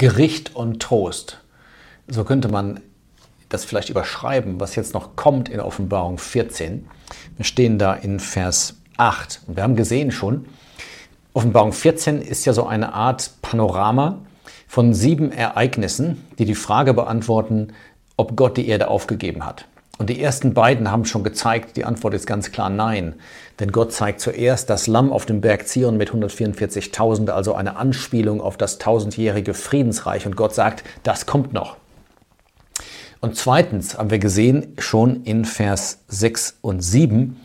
Gericht und Trost. So könnte man das vielleicht überschreiben, was jetzt noch kommt in Offenbarung 14. Wir stehen da in Vers 8 und wir haben gesehen schon, Offenbarung 14 ist ja so eine Art Panorama von sieben Ereignissen, die die Frage beantworten, ob Gott die Erde aufgegeben hat. Und die ersten beiden haben schon gezeigt, die Antwort ist ganz klar nein. Denn Gott zeigt zuerst das Lamm auf dem Berg Zion mit 144.000, also eine Anspielung auf das tausendjährige Friedensreich. Und Gott sagt, das kommt noch. Und zweitens haben wir gesehen, schon in Vers 6 und 7,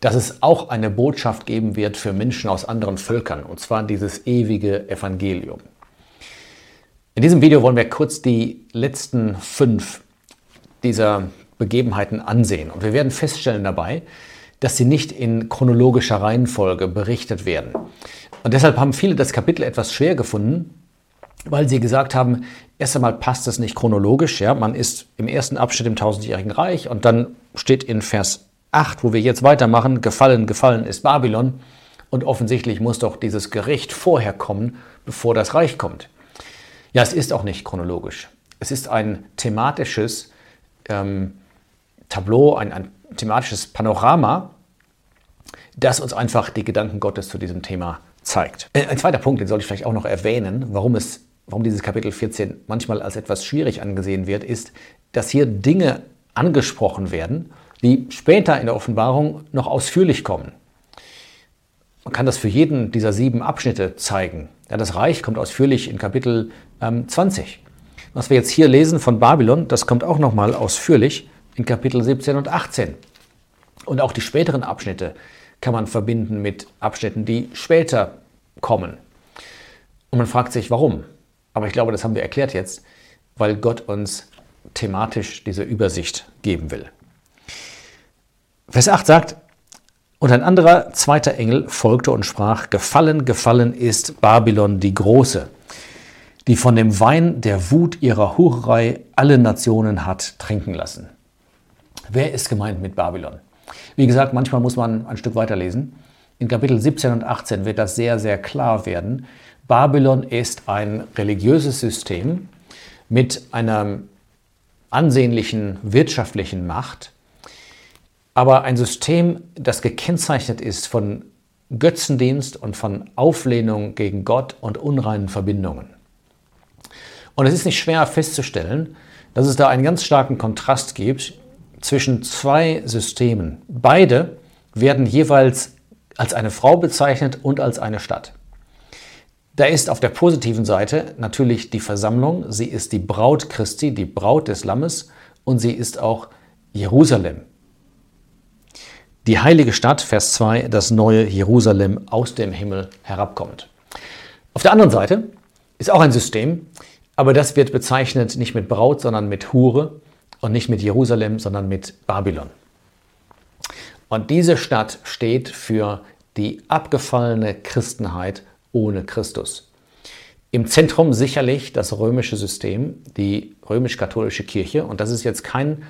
dass es auch eine Botschaft geben wird für Menschen aus anderen Völkern, und zwar dieses ewige Evangelium. In diesem Video wollen wir kurz die letzten fünf dieser Begebenheiten ansehen. Und wir werden feststellen dabei, dass sie nicht in chronologischer Reihenfolge berichtet werden. Und deshalb haben viele das Kapitel etwas schwer gefunden, weil sie gesagt haben, erst einmal passt es nicht chronologisch. Ja? Man ist im ersten Abschnitt im tausendjährigen Reich und dann steht in Vers 8, wo wir jetzt weitermachen, gefallen, gefallen ist Babylon. Und offensichtlich muss doch dieses Gericht vorher kommen, bevor das Reich kommt. Ja, es ist auch nicht chronologisch. Es ist ein thematisches ähm, Tableau, ein, ein thematisches Panorama, das uns einfach die Gedanken Gottes zu diesem Thema zeigt. Äh, ein zweiter Punkt, den sollte ich vielleicht auch noch erwähnen, warum, es, warum dieses Kapitel 14 manchmal als etwas schwierig angesehen wird, ist, dass hier Dinge angesprochen werden, die später in der Offenbarung noch ausführlich kommen. Man kann das für jeden dieser sieben Abschnitte zeigen. Ja, das Reich kommt ausführlich in Kapitel ähm, 20. Was wir jetzt hier lesen von Babylon, das kommt auch nochmal ausführlich in Kapitel 17 und 18. Und auch die späteren Abschnitte kann man verbinden mit Abschnitten, die später kommen. Und man fragt sich, warum? Aber ich glaube, das haben wir erklärt jetzt, weil Gott uns thematisch diese Übersicht geben will. Vers 8 sagt, und ein anderer zweiter Engel folgte und sprach, Gefallen, gefallen ist Babylon die Große, die von dem Wein der Wut ihrer Hurerei alle Nationen hat trinken lassen. Wer ist gemeint mit Babylon? Wie gesagt, manchmal muss man ein Stück weiterlesen. In Kapitel 17 und 18 wird das sehr, sehr klar werden. Babylon ist ein religiöses System mit einer ansehnlichen wirtschaftlichen Macht, aber ein System, das gekennzeichnet ist von Götzendienst und von Auflehnung gegen Gott und unreinen Verbindungen. Und es ist nicht schwer festzustellen, dass es da einen ganz starken Kontrast gibt zwischen zwei Systemen. Beide werden jeweils als eine Frau bezeichnet und als eine Stadt. Da ist auf der positiven Seite natürlich die Versammlung. Sie ist die Braut Christi, die Braut des Lammes und sie ist auch Jerusalem. Die heilige Stadt, Vers 2, das neue Jerusalem aus dem Himmel herabkommt. Auf der anderen Seite ist auch ein System, aber das wird bezeichnet nicht mit Braut, sondern mit Hure und nicht mit Jerusalem, sondern mit Babylon. Und diese Stadt steht für die abgefallene Christenheit ohne Christus. Im Zentrum sicherlich das römische System, die römisch-katholische Kirche. Und das ist jetzt kein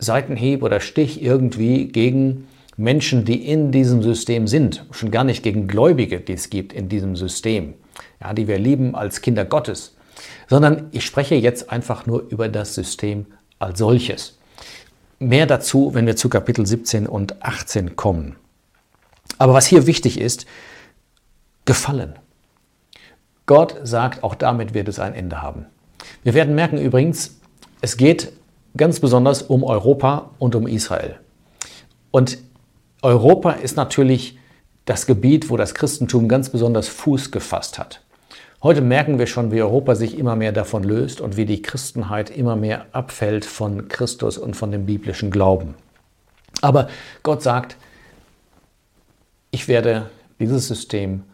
Seitenhieb oder Stich irgendwie gegen Menschen, die in diesem System sind. Schon gar nicht gegen Gläubige, die es gibt in diesem System, ja, die wir lieben als Kinder Gottes. Sondern ich spreche jetzt einfach nur über das System als solches. Mehr dazu, wenn wir zu Kapitel 17 und 18 kommen. Aber was hier wichtig ist, gefallen. Gott sagt, auch damit wird es ein Ende haben. Wir werden merken übrigens, es geht ganz besonders um Europa und um Israel. Und Europa ist natürlich das Gebiet, wo das Christentum ganz besonders Fuß gefasst hat. Heute merken wir schon, wie Europa sich immer mehr davon löst und wie die Christenheit immer mehr abfällt von Christus und von dem biblischen Glauben. Aber Gott sagt, ich werde dieses System,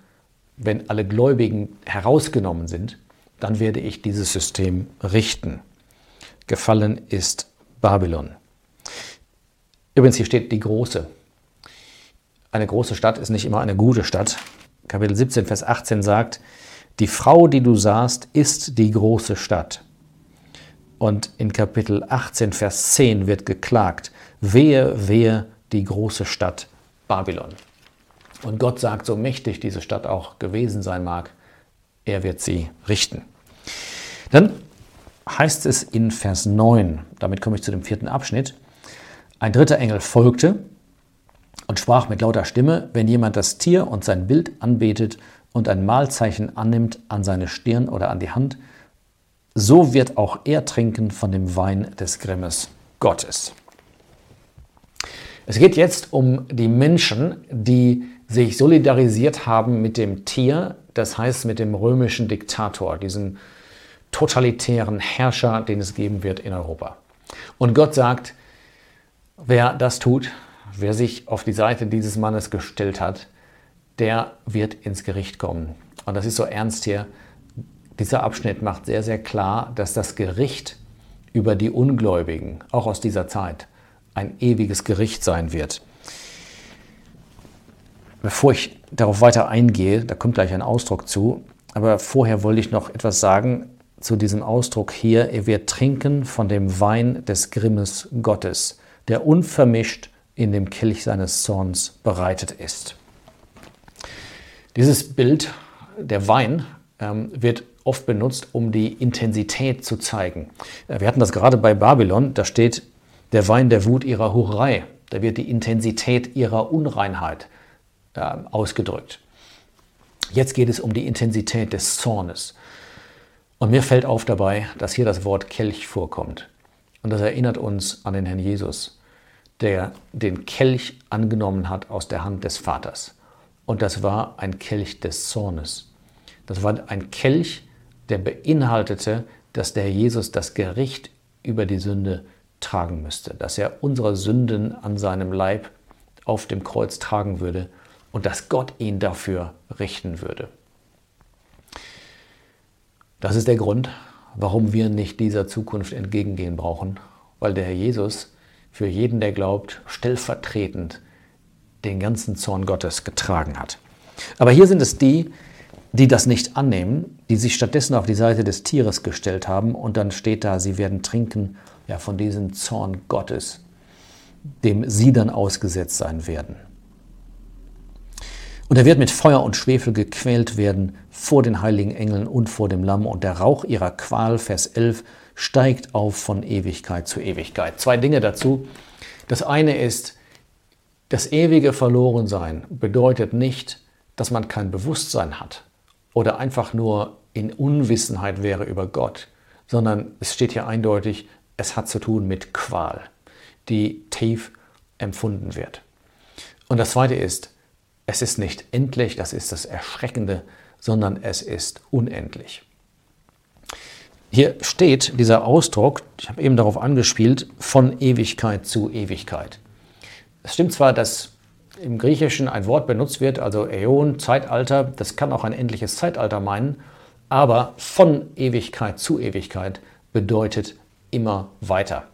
wenn alle Gläubigen herausgenommen sind, dann werde ich dieses System richten. Gefallen ist Babylon. Übrigens, hier steht die große. Eine große Stadt ist nicht immer eine gute Stadt. Kapitel 17, Vers 18 sagt, die Frau, die du sahst, ist die große Stadt. Und in Kapitel 18, Vers 10 wird geklagt, wehe, wehe die große Stadt Babylon. Und Gott sagt, so mächtig diese Stadt auch gewesen sein mag, er wird sie richten. Dann heißt es in Vers 9, damit komme ich zu dem vierten Abschnitt, ein dritter Engel folgte und sprach mit lauter Stimme, wenn jemand das Tier und sein Bild anbetet und ein Mahlzeichen annimmt an seine Stirn oder an die Hand, so wird auch er trinken von dem Wein des Grimmes Gottes. Es geht jetzt um die Menschen, die sich solidarisiert haben mit dem Tier, das heißt mit dem römischen Diktator, diesem totalitären Herrscher, den es geben wird in Europa. Und Gott sagt, wer das tut, wer sich auf die Seite dieses Mannes gestellt hat, der wird ins Gericht kommen. Und das ist so ernst hier. Dieser Abschnitt macht sehr, sehr klar, dass das Gericht über die Ungläubigen, auch aus dieser Zeit, ein ewiges Gericht sein wird. Bevor ich darauf weiter eingehe, da kommt gleich ein Ausdruck zu, aber vorher wollte ich noch etwas sagen zu diesem Ausdruck hier, er wird trinken von dem Wein des Grimmes Gottes, der unvermischt in dem Kelch seines Zorns bereitet ist. Dieses Bild, der Wein, ähm, wird oft benutzt, um die Intensität zu zeigen. Äh, wir hatten das gerade bei Babylon, da steht der Wein der Wut ihrer Hurerei. Da wird die Intensität ihrer Unreinheit äh, ausgedrückt. Jetzt geht es um die Intensität des Zornes. Und mir fällt auf dabei, dass hier das Wort Kelch vorkommt. Und das erinnert uns an den Herrn Jesus, der den Kelch angenommen hat aus der Hand des Vaters. Und das war ein Kelch des Zornes. Das war ein Kelch, der beinhaltete, dass der Jesus das Gericht über die Sünde tragen müsste, dass er unsere Sünden an seinem Leib auf dem Kreuz tragen würde und dass Gott ihn dafür richten würde. Das ist der Grund, warum wir nicht dieser Zukunft entgegengehen brauchen, weil der Herr Jesus für jeden, der glaubt, stellvertretend den ganzen Zorn Gottes getragen hat. Aber hier sind es die, die das nicht annehmen, die sich stattdessen auf die Seite des Tieres gestellt haben und dann steht da, sie werden trinken ja, von diesem Zorn Gottes, dem sie dann ausgesetzt sein werden. Und er wird mit Feuer und Schwefel gequält werden vor den heiligen Engeln und vor dem Lamm. Und der Rauch ihrer Qual, Vers 11, steigt auf von Ewigkeit zu Ewigkeit. Zwei Dinge dazu. Das eine ist, das ewige Verlorensein bedeutet nicht, dass man kein Bewusstsein hat oder einfach nur in Unwissenheit wäre über Gott, sondern es steht hier eindeutig, es hat zu tun mit Qual, die tief empfunden wird. Und das Zweite ist, es ist nicht endlich, das ist das Erschreckende, sondern es ist unendlich. Hier steht dieser Ausdruck, ich habe eben darauf angespielt, von Ewigkeit zu Ewigkeit. Es stimmt zwar, dass im Griechischen ein Wort benutzt wird, also Äon, Zeitalter, das kann auch ein endliches Zeitalter meinen, aber von Ewigkeit zu Ewigkeit bedeutet immer weiter.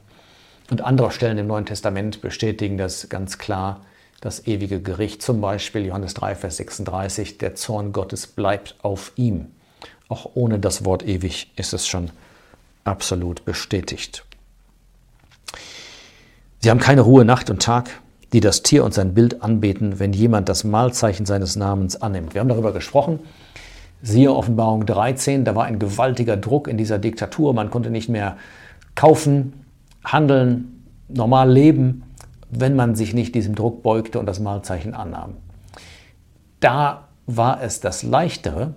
Und andere Stellen im Neuen Testament bestätigen das ganz klar das ewige Gericht. Zum Beispiel Johannes 3, Vers 36, der Zorn Gottes bleibt auf ihm. Auch ohne das Wort ewig ist es schon absolut bestätigt. Sie haben keine Ruhe Nacht und Tag, die das Tier und sein Bild anbeten, wenn jemand das Mahlzeichen seines Namens annimmt. Wir haben darüber gesprochen. Siehe Offenbarung 13, da war ein gewaltiger Druck in dieser Diktatur. Man konnte nicht mehr kaufen, handeln, normal leben wenn man sich nicht diesem Druck beugte und das Malzeichen annahm. Da war es das Leichtere,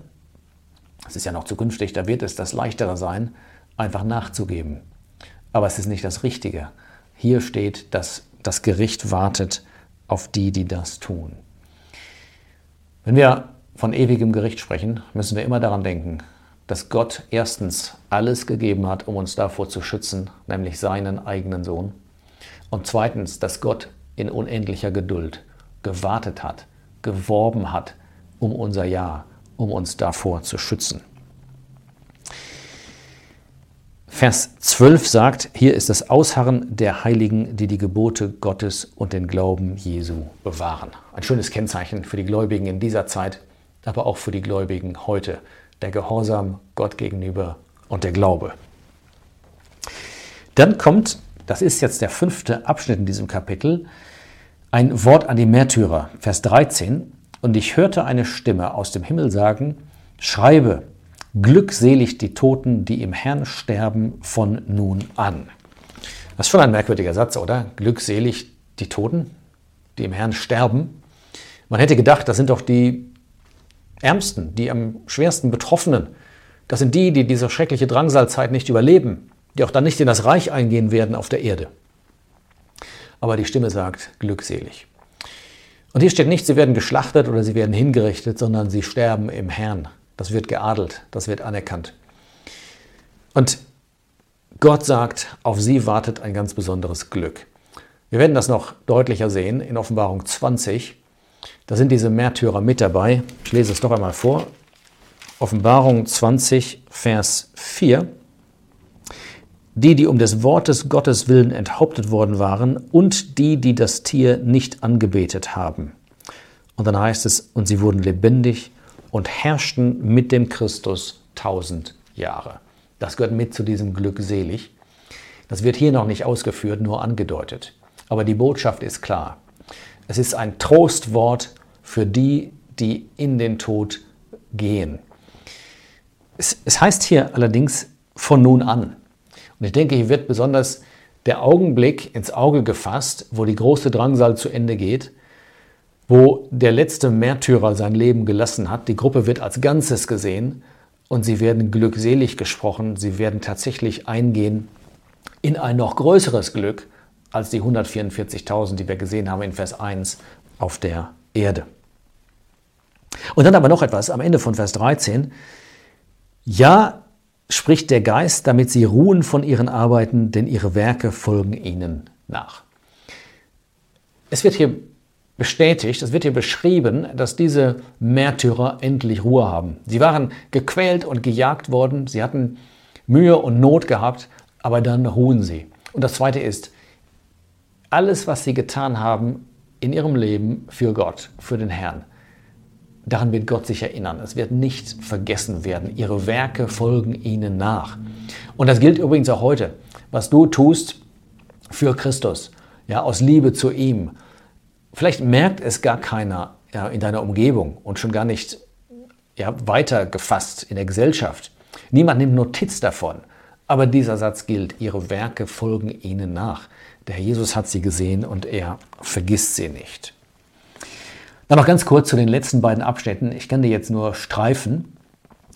es ist ja noch zukünftig, da wird es das Leichtere sein, einfach nachzugeben. Aber es ist nicht das Richtige. Hier steht, dass das Gericht wartet auf die, die das tun. Wenn wir von ewigem Gericht sprechen, müssen wir immer daran denken, dass Gott erstens alles gegeben hat, um uns davor zu schützen, nämlich seinen eigenen Sohn. Und zweitens, dass Gott in unendlicher Geduld gewartet hat, geworben hat um unser Ja, um uns davor zu schützen. Vers 12 sagt, hier ist das Ausharren der Heiligen, die die Gebote Gottes und den Glauben Jesu bewahren. Ein schönes Kennzeichen für die Gläubigen in dieser Zeit, aber auch für die Gläubigen heute. Der Gehorsam Gott gegenüber und der Glaube. Dann kommt das ist jetzt der fünfte Abschnitt in diesem Kapitel, ein Wort an die Märtyrer, Vers 13. Und ich hörte eine Stimme aus dem Himmel sagen, schreibe, Glückselig die Toten, die im Herrn sterben von nun an. Das ist schon ein merkwürdiger Satz, oder? Glückselig die Toten, die im Herrn sterben. Man hätte gedacht, das sind doch die Ärmsten, die am schwersten Betroffenen. Das sind die, die diese schreckliche Drangsalzeit nicht überleben, die auch dann nicht in das Reich eingehen werden auf der Erde. Aber die Stimme sagt, glückselig. Und hier steht nicht, sie werden geschlachtet oder sie werden hingerichtet, sondern sie sterben im Herrn. Das wird geadelt, das wird anerkannt. Und Gott sagt, auf sie wartet ein ganz besonderes Glück. Wir werden das noch deutlicher sehen in Offenbarung 20. Da sind diese Märtyrer mit dabei. Ich lese es noch einmal vor. Offenbarung 20, Vers 4. Die, die um des Wortes Gottes willen enthauptet worden waren und die, die das Tier nicht angebetet haben. Und dann heißt es, und sie wurden lebendig und herrschten mit dem Christus tausend Jahre. Das gehört mit zu diesem Glückselig. Das wird hier noch nicht ausgeführt, nur angedeutet. Aber die Botschaft ist klar. Es ist ein Trostwort für die, die in den Tod gehen. Es, es heißt hier allerdings von nun an. Und ich denke, hier wird besonders der Augenblick ins Auge gefasst, wo die große Drangsal zu Ende geht, wo der letzte Märtyrer sein Leben gelassen hat. Die Gruppe wird als Ganzes gesehen und sie werden glückselig gesprochen. Sie werden tatsächlich eingehen in ein noch größeres Glück als die 144.000, die wir gesehen haben in Vers 1 auf der Erde. Und dann aber noch etwas am Ende von Vers 13. Ja, spricht der Geist, damit sie ruhen von ihren Arbeiten, denn ihre Werke folgen ihnen nach. Es wird hier bestätigt, es wird hier beschrieben, dass diese Märtyrer endlich Ruhe haben. Sie waren gequält und gejagt worden, sie hatten Mühe und Not gehabt, aber dann ruhen sie. Und das Zweite ist, alles, was sie getan haben in ihrem Leben für Gott, für den Herrn, Daran wird Gott sich erinnern. Es wird nicht vergessen werden. Ihre Werke folgen ihnen nach. Und das gilt übrigens auch heute. Was du tust für Christus, ja, aus Liebe zu ihm. Vielleicht merkt es gar keiner ja, in deiner Umgebung und schon gar nicht ja, weiter gefasst in der Gesellschaft. Niemand nimmt Notiz davon. Aber dieser Satz gilt, ihre Werke folgen ihnen nach. Der Herr Jesus hat sie gesehen und er vergisst sie nicht. Dann noch ganz kurz zu den letzten beiden Abschnitten. Ich kann dir jetzt nur streifen.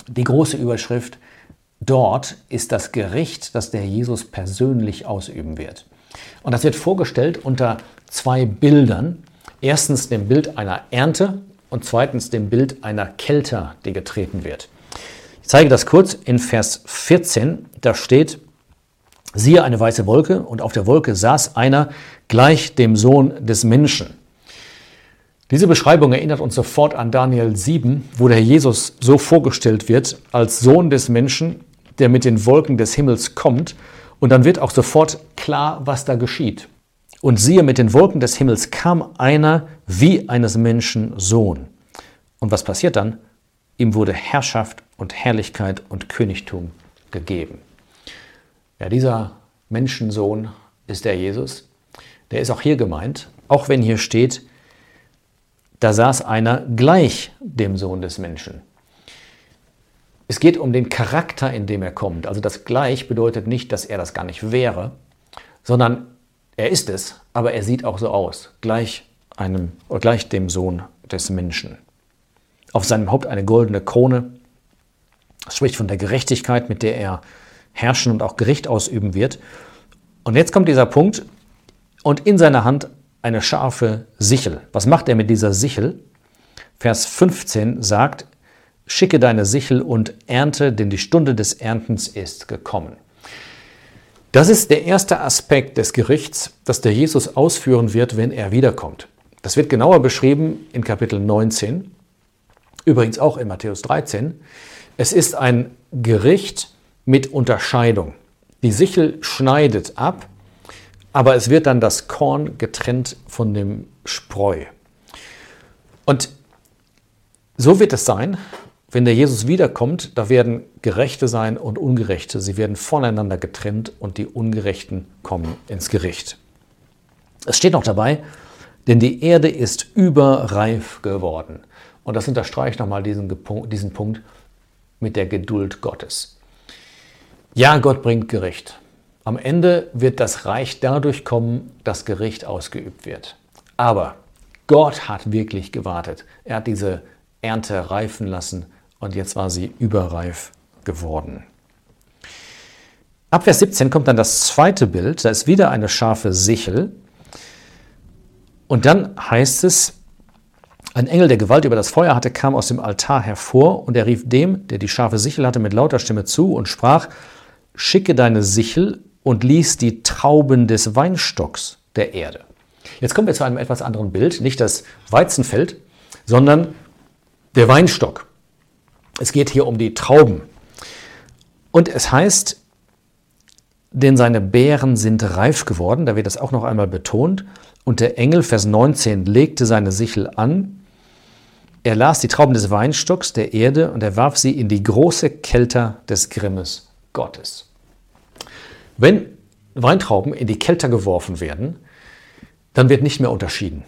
Die große Überschrift, dort ist das Gericht, das der Jesus persönlich ausüben wird. Und das wird vorgestellt unter zwei Bildern. Erstens dem Bild einer Ernte und zweitens dem Bild einer Kälte, die getreten wird. Ich zeige das kurz in Vers 14. Da steht, siehe eine weiße Wolke und auf der Wolke saß einer gleich dem Sohn des Menschen. Diese Beschreibung erinnert uns sofort an Daniel 7, wo der Jesus so vorgestellt wird als Sohn des Menschen, der mit den Wolken des Himmels kommt. Und dann wird auch sofort klar, was da geschieht. Und siehe, mit den Wolken des Himmels kam einer wie eines Menschen Sohn. Und was passiert dann? Ihm wurde Herrschaft und Herrlichkeit und Königtum gegeben. Ja, dieser Menschensohn ist der Jesus. Der ist auch hier gemeint, auch wenn hier steht, da saß einer gleich dem Sohn des Menschen. Es geht um den Charakter, in dem er kommt. Also das gleich bedeutet nicht, dass er das gar nicht wäre, sondern er ist es, aber er sieht auch so aus, gleich, einem, gleich dem Sohn des Menschen. Auf seinem Haupt eine goldene Krone. Das spricht von der Gerechtigkeit, mit der er herrschen und auch Gericht ausüben wird. Und jetzt kommt dieser Punkt, und in seiner Hand eine scharfe Sichel. Was macht er mit dieser Sichel? Vers 15 sagt, schicke deine Sichel und ernte, denn die Stunde des Erntens ist gekommen. Das ist der erste Aspekt des Gerichts, das der Jesus ausführen wird, wenn er wiederkommt. Das wird genauer beschrieben in Kapitel 19, übrigens auch in Matthäus 13. Es ist ein Gericht mit Unterscheidung. Die Sichel schneidet ab aber es wird dann das Korn getrennt von dem Spreu. Und so wird es sein, wenn der Jesus wiederkommt, da werden Gerechte sein und Ungerechte. Sie werden voneinander getrennt und die Ungerechten kommen ins Gericht. Es steht noch dabei, denn die Erde ist überreif geworden. Und das unterstreicht nochmal diesen, diesen Punkt. mit der Geduld Gottes. Ja, Gott bringt Gericht. Am Ende wird das Reich dadurch kommen, dass Gericht ausgeübt wird. Aber Gott hat wirklich gewartet. Er hat diese Ernte reifen lassen und jetzt war sie überreif geworden. Ab Vers 17 kommt dann das zweite Bild. Da ist wieder eine scharfe Sichel. Und dann heißt es, ein Engel, der Gewalt über das Feuer hatte, kam aus dem Altar hervor und er rief dem, der die scharfe Sichel hatte, mit lauter Stimme zu und sprach, schicke deine Sichel und ließ die Trauben des Weinstocks der Erde. Jetzt kommen wir zu einem etwas anderen Bild, nicht das Weizenfeld, sondern der Weinstock. Es geht hier um die Trauben. Und es heißt, denn seine Beeren sind reif geworden, da wird das auch noch einmal betont. Und der Engel, Vers 19, legte seine Sichel an. Er las die Trauben des Weinstocks der Erde und er warf sie in die große Kelter des Grimmes Gottes. Wenn Weintrauben in die Kelter geworfen werden, dann wird nicht mehr unterschieden.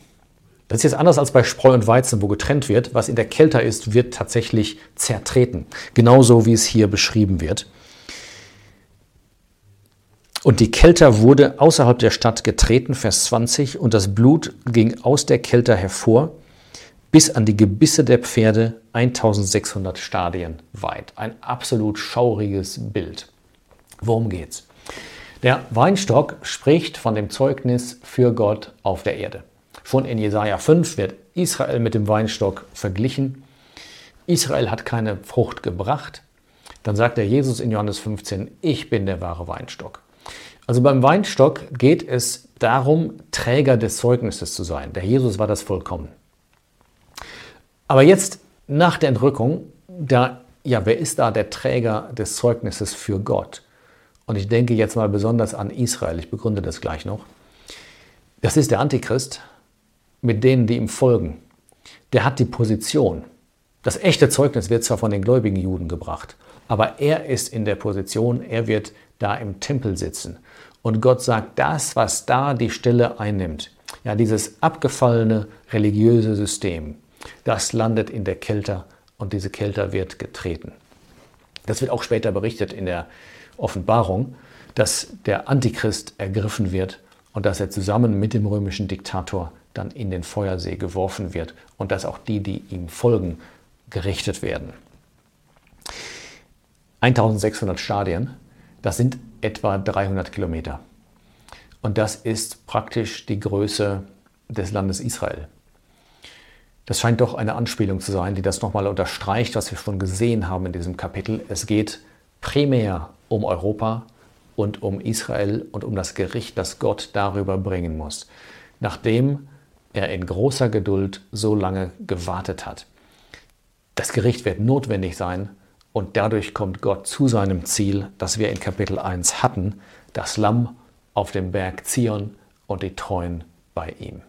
Das ist jetzt anders als bei Spreu und Weizen, wo getrennt wird. Was in der Kelter ist, wird tatsächlich zertreten. Genauso wie es hier beschrieben wird. Und die Kelter wurde außerhalb der Stadt getreten, Vers 20, und das Blut ging aus der Kelter hervor bis an die Gebisse der Pferde 1600 Stadien weit. Ein absolut schauriges Bild. Worum geht's? Der Weinstock spricht von dem Zeugnis für Gott auf der Erde. Schon in Jesaja 5 wird Israel mit dem Weinstock verglichen. Israel hat keine Frucht gebracht. Dann sagt der Jesus in Johannes 15, ich bin der wahre Weinstock. Also beim Weinstock geht es darum, Träger des Zeugnisses zu sein. Der Jesus war das vollkommen. Aber jetzt nach der Entrückung, da, ja, wer ist da der Träger des Zeugnisses für Gott? Und ich denke jetzt mal besonders an Israel, ich begründe das gleich noch. Das ist der Antichrist mit denen, die ihm folgen. Der hat die Position. Das echte Zeugnis wird zwar von den gläubigen Juden gebracht, aber er ist in der Position, er wird da im Tempel sitzen. Und Gott sagt, das, was da die Stelle einnimmt, ja, dieses abgefallene religiöse System, das landet in der Kelter und diese Kelter wird getreten. Das wird auch später berichtet in der Offenbarung, dass der Antichrist ergriffen wird und dass er zusammen mit dem römischen Diktator dann in den Feuersee geworfen wird und dass auch die, die ihm folgen, gerichtet werden. 1600 Stadien, das sind etwa 300 Kilometer. Und das ist praktisch die Größe des Landes Israel. Das scheint doch eine Anspielung zu sein, die das nochmal unterstreicht, was wir schon gesehen haben in diesem Kapitel. Es geht primär um Europa und um Israel und um das Gericht, das Gott darüber bringen muss, nachdem er in großer Geduld so lange gewartet hat. Das Gericht wird notwendig sein und dadurch kommt Gott zu seinem Ziel, das wir in Kapitel 1 hatten, das Lamm auf dem Berg Zion und die Treuen bei ihm.